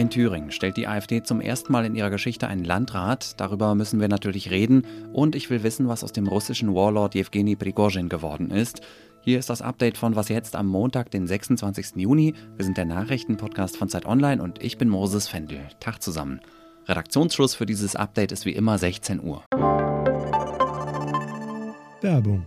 In Thüringen stellt die AfD zum ersten Mal in ihrer Geschichte einen Landrat. Darüber müssen wir natürlich reden. Und ich will wissen, was aus dem russischen Warlord Jewgeni Prigozhin geworden ist. Hier ist das Update von Was jetzt am Montag, den 26. Juni. Wir sind der Nachrichtenpodcast von Zeit Online und ich bin Moses Fendel. Tag zusammen. Redaktionsschluss für dieses Update ist wie immer 16 Uhr. Werbung.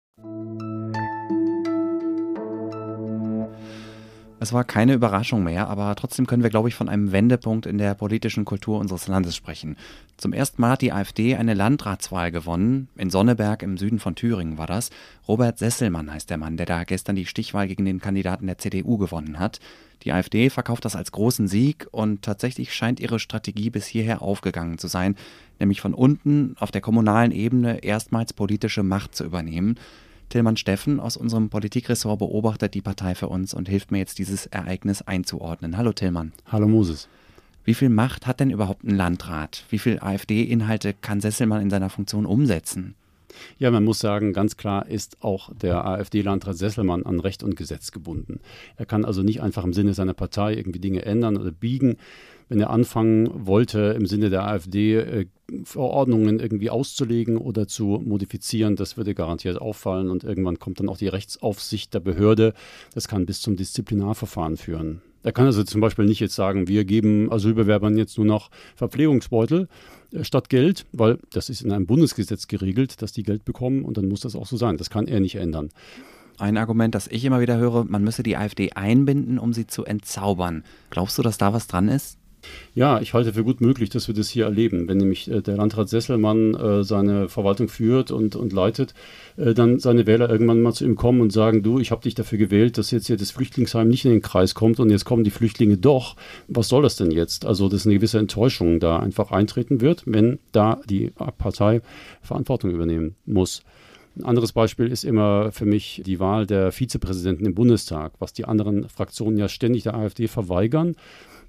Es war keine Überraschung mehr, aber trotzdem können wir, glaube ich, von einem Wendepunkt in der politischen Kultur unseres Landes sprechen. Zum ersten Mal hat die AfD eine Landratswahl gewonnen. In Sonneberg im Süden von Thüringen war das. Robert Sesselmann heißt der Mann, der da gestern die Stichwahl gegen den Kandidaten der CDU gewonnen hat. Die AfD verkauft das als großen Sieg und tatsächlich scheint ihre Strategie bis hierher aufgegangen zu sein, nämlich von unten auf der kommunalen Ebene erstmals politische Macht zu übernehmen. Tillmann Steffen aus unserem Politikressort beobachtet die Partei für uns und hilft mir jetzt, dieses Ereignis einzuordnen. Hallo Tillmann. Hallo Moses. Wie viel Macht hat denn überhaupt ein Landrat? Wie viel AfD-Inhalte kann Sesselmann in seiner Funktion umsetzen? Ja, man muss sagen, ganz klar ist auch der AfD-Landrat Sesselmann an Recht und Gesetz gebunden. Er kann also nicht einfach im Sinne seiner Partei irgendwie Dinge ändern oder biegen. Wenn er anfangen wollte, im Sinne der AfD äh, Verordnungen irgendwie auszulegen oder zu modifizieren, das würde garantiert auffallen und irgendwann kommt dann auch die Rechtsaufsicht der Behörde. Das kann bis zum Disziplinarverfahren führen. Er kann also zum Beispiel nicht jetzt sagen, wir geben Asylbewerbern jetzt nur noch Verpflegungsbeutel äh, statt Geld, weil das ist in einem Bundesgesetz geregelt, dass die Geld bekommen und dann muss das auch so sein. Das kann er nicht ändern. Ein Argument, das ich immer wieder höre, man müsse die AfD einbinden, um sie zu entzaubern. Glaubst du, dass da was dran ist? Ja, ich halte für gut möglich, dass wir das hier erleben. Wenn nämlich äh, der Landrat Sesselmann äh, seine Verwaltung führt und, und leitet, äh, dann seine Wähler irgendwann mal zu ihm kommen und sagen, du, ich habe dich dafür gewählt, dass jetzt hier das Flüchtlingsheim nicht in den Kreis kommt und jetzt kommen die Flüchtlinge doch. Was soll das denn jetzt? Also, dass eine gewisse Enttäuschung da einfach eintreten wird, wenn da die Partei Verantwortung übernehmen muss. Ein anderes Beispiel ist immer für mich die Wahl der Vizepräsidenten im Bundestag, was die anderen Fraktionen ja ständig der AfD verweigern.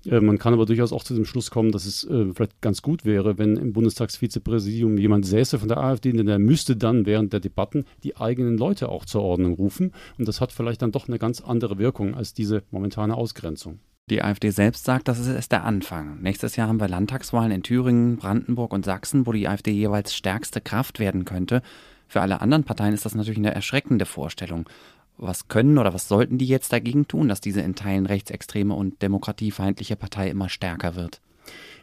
Äh, man kann aber durchaus auch zu dem Schluss kommen, dass es äh, vielleicht ganz gut wäre, wenn im Bundestagsvizepräsidium jemand säße von der AfD, denn der müsste dann während der Debatten die eigenen Leute auch zur Ordnung rufen. Und das hat vielleicht dann doch eine ganz andere Wirkung als diese momentane Ausgrenzung. Die AfD selbst sagt, das ist erst der Anfang. Nächstes Jahr haben wir Landtagswahlen in Thüringen, Brandenburg und Sachsen, wo die AfD jeweils stärkste Kraft werden könnte. Für alle anderen Parteien ist das natürlich eine erschreckende Vorstellung was können oder was sollten die jetzt dagegen tun, dass diese in Teilen rechtsextreme und demokratiefeindliche Partei immer stärker wird?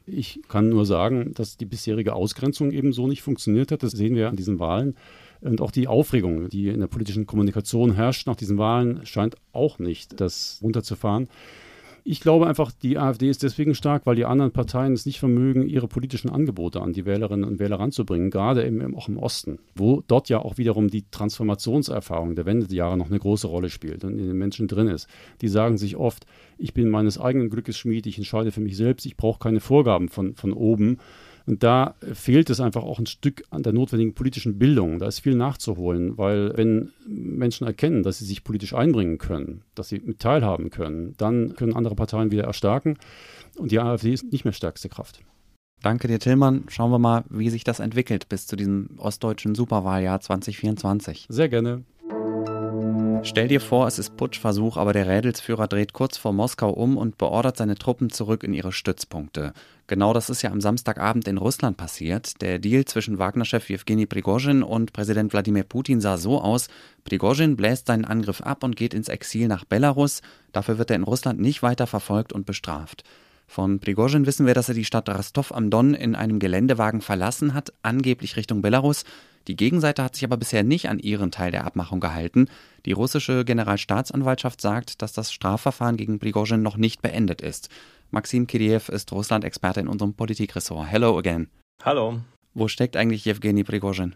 Ich kann nur sagen, dass die bisherige Ausgrenzung eben so nicht funktioniert hat. Das sehen wir an diesen Wahlen. Und auch die Aufregung, die in der politischen Kommunikation herrscht nach diesen Wahlen, scheint auch nicht das runterzufahren. Ich glaube einfach, die AfD ist deswegen stark, weil die anderen Parteien es nicht vermögen, ihre politischen Angebote an die Wählerinnen und Wähler ranzubringen, gerade im, auch im Osten, wo dort ja auch wiederum die Transformationserfahrung der Wendejahre noch eine große Rolle spielt und in den Menschen drin ist. Die sagen sich oft, ich bin meines eigenen Glückes Schmied, ich entscheide für mich selbst, ich brauche keine Vorgaben von, von oben. Und da fehlt es einfach auch ein Stück an der notwendigen politischen Bildung. Da ist viel nachzuholen, weil wenn Menschen erkennen, dass sie sich politisch einbringen können, dass sie mit teilhaben können, dann können andere Parteien wieder erstarken. Und die AfD ist nicht mehr stärkste Kraft. Danke dir, Tillmann. Schauen wir mal, wie sich das entwickelt bis zu diesem ostdeutschen Superwahljahr 2024. Sehr gerne. Stell dir vor, es ist Putschversuch, aber der Rädelsführer dreht kurz vor Moskau um und beordert seine Truppen zurück in ihre Stützpunkte. Genau das ist ja am Samstagabend in Russland passiert. Der Deal zwischen Wagner-Chef Jewgeni Prigozhin und Präsident Wladimir Putin sah so aus: Prigozhin bläst seinen Angriff ab und geht ins Exil nach Belarus. Dafür wird er in Russland nicht weiter verfolgt und bestraft. Von Prigozhin wissen wir, dass er die Stadt Rostov am Don in einem Geländewagen verlassen hat, angeblich Richtung Belarus. Die Gegenseite hat sich aber bisher nicht an ihren Teil der Abmachung gehalten. Die russische Generalstaatsanwaltschaft sagt, dass das Strafverfahren gegen Prigozhin noch nicht beendet ist. Maxim Kiriev ist Russland-Experte in unserem Politikressort. Hello again. Hallo. Wo steckt eigentlich Jewgeni Prigozhin?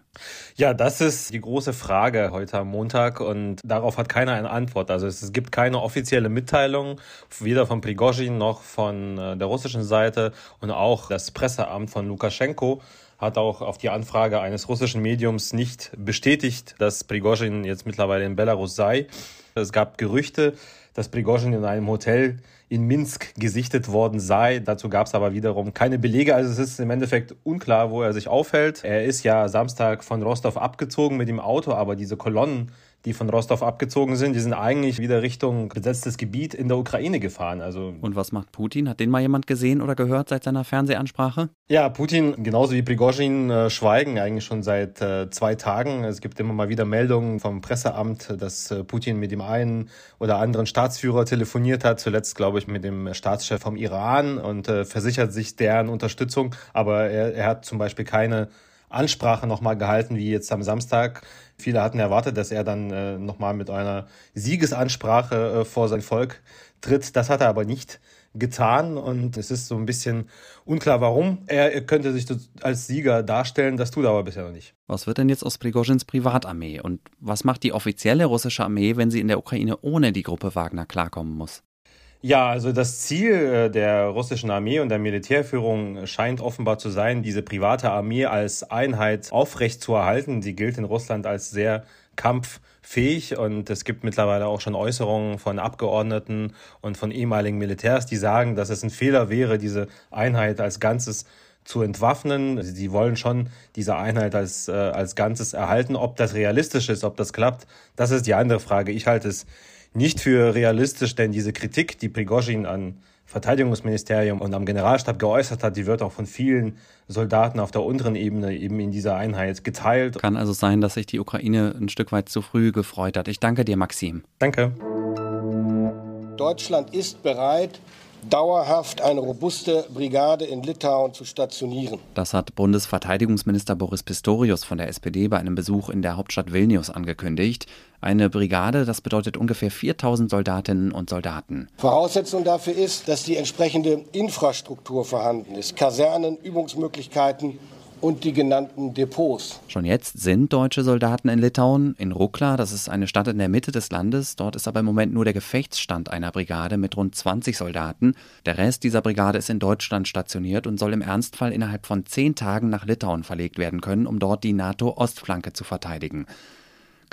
Ja, das ist die große Frage heute am Montag und darauf hat keiner eine Antwort. Also es gibt keine offizielle Mitteilung, weder von Prigozhin noch von äh, der russischen Seite und auch das Presseamt von Lukaschenko hat auch auf die Anfrage eines russischen Mediums nicht bestätigt, dass Prigozhin jetzt mittlerweile in Belarus sei. Es gab Gerüchte, dass Prigozhin in einem Hotel in Minsk gesichtet worden sei. Dazu gab es aber wiederum keine Belege. Also es ist im Endeffekt unklar, wo er sich aufhält. Er ist ja Samstag von Rostov abgezogen mit dem Auto, aber diese Kolonnen, die von Rostov abgezogen sind, die sind eigentlich wieder Richtung besetztes Gebiet in der Ukraine gefahren. Also Und was macht Putin? Hat den mal jemand gesehen oder gehört seit seiner Fernsehansprache? Ja, Putin genauso wie Prigozhin äh, schweigen eigentlich schon seit äh, zwei Tagen. Es gibt immer mal wieder Meldungen vom Presseamt, dass äh, Putin mit dem einen oder anderen Staatsführer telefoniert hat. Zuletzt, glaube ich, mit dem Staatschef vom Iran und versichert sich deren Unterstützung. Aber er, er hat zum Beispiel keine Ansprache nochmal gehalten, wie jetzt am Samstag. Viele hatten erwartet, dass er dann äh, nochmal mit einer Siegesansprache äh, vor sein Volk tritt. Das hat er aber nicht getan und es ist so ein bisschen unklar, warum. Er, er könnte sich als Sieger darstellen, das tut er aber bisher noch nicht. Was wird denn jetzt aus Prigozhins Privatarmee und was macht die offizielle russische Armee, wenn sie in der Ukraine ohne die Gruppe Wagner klarkommen muss? Ja, also das Ziel äh, der russischen Armee und der Militärführung scheint offenbar zu sein, diese private Armee als Einheit aufrechtzuerhalten. Sie gilt in Russland als sehr kampffähig und es gibt mittlerweile auch schon Äußerungen von Abgeordneten und von ehemaligen Militärs, die sagen, dass es ein Fehler wäre, diese Einheit als Ganzes zu entwaffnen. Sie wollen schon diese Einheit als, äh, als Ganzes erhalten. Ob das realistisch ist, ob das klappt, das ist die andere Frage. Ich halte es nicht für realistisch, denn diese Kritik, die Prigozhin an Verteidigungsministerium und am Generalstab geäußert hat, die wird auch von vielen Soldaten auf der unteren Ebene eben in dieser Einheit geteilt. Kann also sein, dass sich die Ukraine ein Stück weit zu früh gefreut hat. Ich danke dir, Maxim. Danke. Deutschland ist bereit, dauerhaft eine robuste Brigade in Litauen zu stationieren. Das hat Bundesverteidigungsminister Boris Pistorius von der SPD bei einem Besuch in der Hauptstadt Vilnius angekündigt. Eine Brigade, das bedeutet ungefähr 4000 Soldatinnen und Soldaten. Voraussetzung dafür ist, dass die entsprechende Infrastruktur vorhanden ist. Kasernen, Übungsmöglichkeiten und die genannten Depots. Schon jetzt sind deutsche Soldaten in Litauen, in Rukla, das ist eine Stadt in der Mitte des Landes. Dort ist aber im Moment nur der Gefechtsstand einer Brigade mit rund 20 Soldaten. Der Rest dieser Brigade ist in Deutschland stationiert und soll im Ernstfall innerhalb von zehn Tagen nach Litauen verlegt werden können, um dort die NATO-Ostflanke zu verteidigen.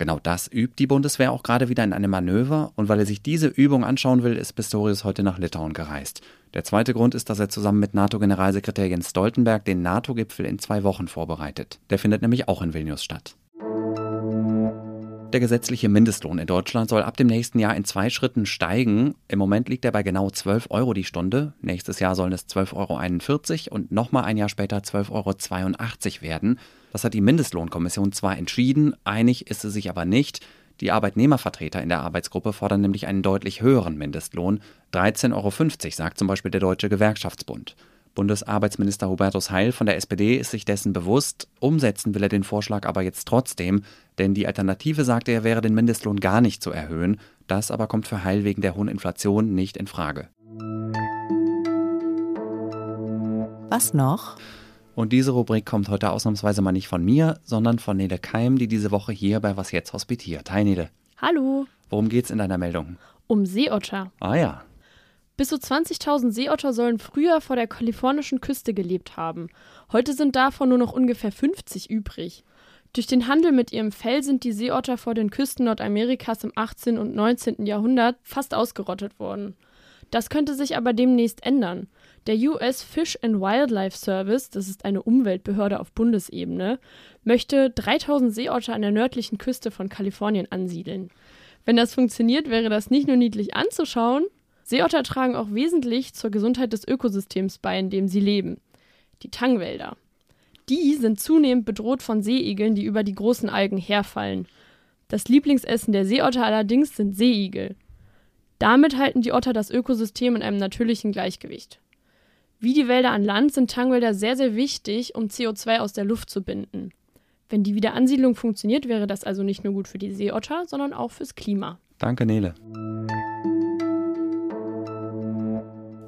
Genau das übt die Bundeswehr auch gerade wieder in einem Manöver und weil er sich diese Übung anschauen will, ist Pistorius heute nach Litauen gereist. Der zweite Grund ist, dass er zusammen mit NATO-Generalsekretär Jens Stoltenberg den NATO-Gipfel in zwei Wochen vorbereitet. Der findet nämlich auch in Vilnius statt. Der gesetzliche Mindestlohn in Deutschland soll ab dem nächsten Jahr in zwei Schritten steigen. Im Moment liegt er bei genau 12 Euro die Stunde. Nächstes Jahr sollen es 12,41 Euro und nochmal ein Jahr später 12,82 Euro werden. Das hat die Mindestlohnkommission zwar entschieden, einig ist sie sich aber nicht. Die Arbeitnehmervertreter in der Arbeitsgruppe fordern nämlich einen deutlich höheren Mindestlohn. 13,50 Euro, sagt zum Beispiel der Deutsche Gewerkschaftsbund. Bundesarbeitsminister Hubertus Heil von der SPD ist sich dessen bewusst. Umsetzen will er den Vorschlag aber jetzt trotzdem, denn die Alternative, sagte er, wäre den Mindestlohn gar nicht zu erhöhen. Das aber kommt für Heil wegen der hohen Inflation nicht in Frage. Was noch? Und diese Rubrik kommt heute ausnahmsweise mal nicht von mir, sondern von Nele Keim, die diese Woche hier bei Was Jetzt hospitiert. Hi Nele. Hallo. Worum geht's in deiner Meldung? Um Seeotter. Ah ja. Bis zu 20.000 Seeotter sollen früher vor der kalifornischen Küste gelebt haben. Heute sind davon nur noch ungefähr 50 übrig. Durch den Handel mit ihrem Fell sind die Seeotter vor den Küsten Nordamerikas im 18. und 19. Jahrhundert fast ausgerottet worden. Das könnte sich aber demnächst ändern. Der US Fish and Wildlife Service, das ist eine Umweltbehörde auf Bundesebene, möchte 3000 Seeotter an der nördlichen Küste von Kalifornien ansiedeln. Wenn das funktioniert, wäre das nicht nur niedlich anzuschauen, Seeotter tragen auch wesentlich zur Gesundheit des Ökosystems bei, in dem sie leben. Die Tangwälder. Die sind zunehmend bedroht von Seeigeln, die über die großen Algen herfallen. Das Lieblingsessen der Seeotter allerdings sind Seeigel. Damit halten die Otter das Ökosystem in einem natürlichen Gleichgewicht. Wie die Wälder an Land sind Tangwälder sehr, sehr wichtig, um CO2 aus der Luft zu binden. Wenn die Wiederansiedlung funktioniert, wäre das also nicht nur gut für die Seeotter, sondern auch fürs Klima. Danke, Nele.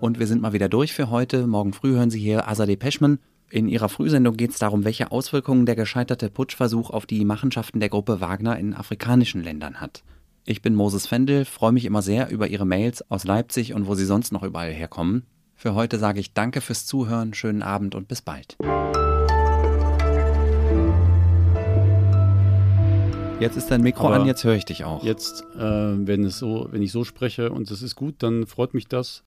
Und wir sind mal wieder durch für heute. Morgen früh hören Sie hier Azadeh Peschman. In ihrer Frühsendung geht es darum, welche Auswirkungen der gescheiterte Putschversuch auf die Machenschaften der Gruppe Wagner in afrikanischen Ländern hat. Ich bin Moses Fendel, freue mich immer sehr über Ihre Mails aus Leipzig und wo Sie sonst noch überall herkommen. Für heute sage ich danke fürs Zuhören, schönen Abend und bis bald. Jetzt ist dein Mikro Aber an, jetzt höre ich dich auch. Jetzt, äh, wenn, es so, wenn ich so spreche und das ist gut, dann freut mich das.